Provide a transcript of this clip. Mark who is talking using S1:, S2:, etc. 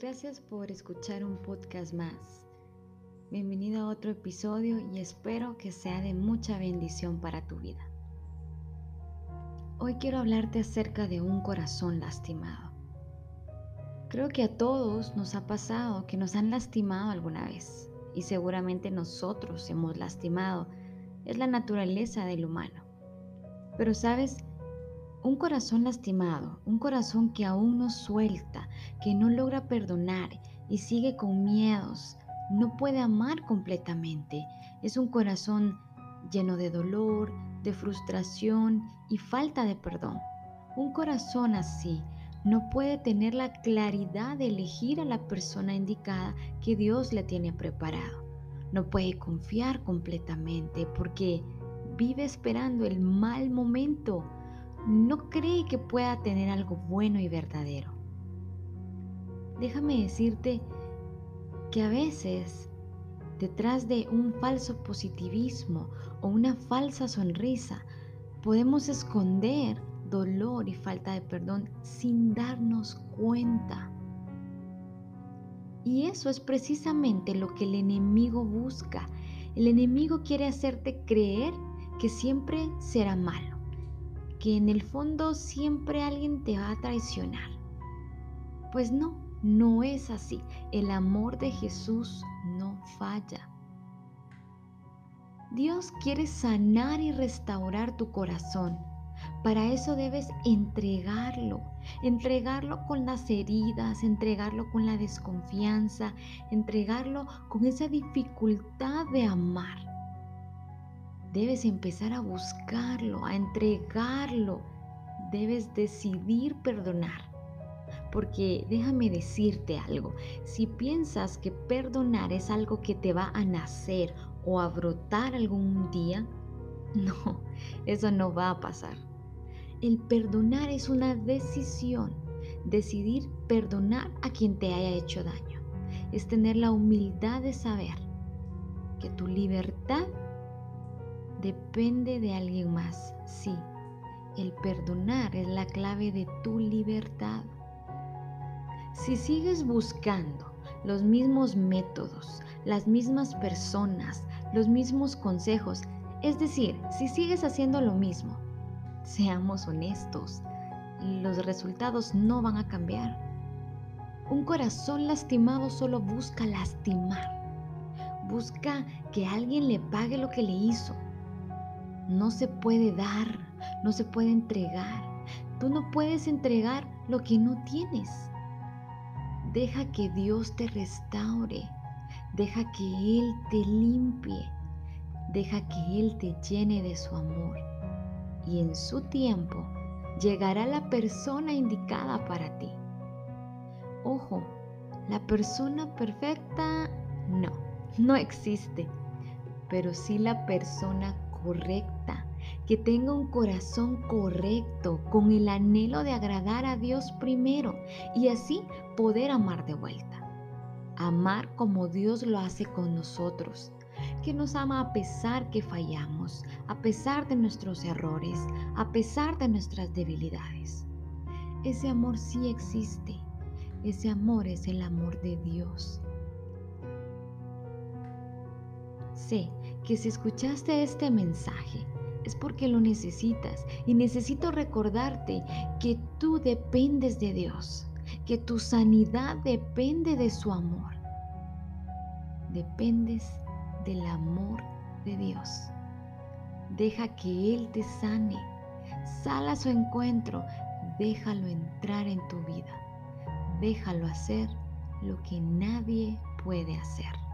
S1: Gracias por escuchar un podcast más. Bienvenido a otro episodio y espero que sea de mucha bendición para tu vida. Hoy quiero hablarte acerca de un corazón lastimado. Creo que a todos nos ha pasado que nos han lastimado alguna vez y seguramente nosotros hemos lastimado. Es la naturaleza del humano. Pero sabes, un corazón lastimado, un corazón que aún no suelta, que no logra perdonar y sigue con miedos, no puede amar completamente. Es un corazón lleno de dolor, de frustración y falta de perdón. Un corazón así no puede tener la claridad de elegir a la persona indicada que Dios le tiene preparado. No puede confiar completamente porque vive esperando el mal momento no cree que pueda tener algo bueno y verdadero. Déjame decirte que a veces detrás de un falso positivismo o una falsa sonrisa podemos esconder dolor y falta de perdón sin darnos cuenta. Y eso es precisamente lo que el enemigo busca. El enemigo quiere hacerte creer que siempre será malo que en el fondo siempre alguien te va a traicionar. Pues no, no es así. El amor de Jesús no falla. Dios quiere sanar y restaurar tu corazón. Para eso debes entregarlo, entregarlo con las heridas, entregarlo con la desconfianza, entregarlo con esa dificultad de amar. Debes empezar a buscarlo, a entregarlo. Debes decidir perdonar. Porque déjame decirte algo, si piensas que perdonar es algo que te va a nacer o a brotar algún día, no, eso no va a pasar. El perdonar es una decisión, decidir perdonar a quien te haya hecho daño. Es tener la humildad de saber que tu libertad depende de alguien más. Sí, el perdonar es la clave de tu libertad. Si sigues buscando los mismos métodos, las mismas personas, los mismos consejos, es decir, si sigues haciendo lo mismo, seamos honestos, los resultados no van a cambiar. Un corazón lastimado solo busca lastimar. Busca que alguien le pague lo que le hizo, no se puede dar, no se puede entregar. Tú no puedes entregar lo que no tienes. Deja que Dios te restaure. Deja que Él te limpie. Deja que Él te llene de su amor. Y en su tiempo llegará la persona indicada para ti. Ojo, la persona perfecta no, no existe, pero sí la persona correcta, que tenga un corazón correcto, con el anhelo de agradar a Dios primero y así poder amar de vuelta. Amar como Dios lo hace con nosotros, que nos ama a pesar que fallamos, a pesar de nuestros errores, a pesar de nuestras debilidades. Ese amor sí existe. Ese amor es el amor de Dios. Sé que si escuchaste este mensaje es porque lo necesitas y necesito recordarte que tú dependes de Dios, que tu sanidad depende de su amor. Dependes del amor de Dios. Deja que Él te sane. Sal a su encuentro. Déjalo entrar en tu vida. Déjalo hacer lo que nadie puede hacer.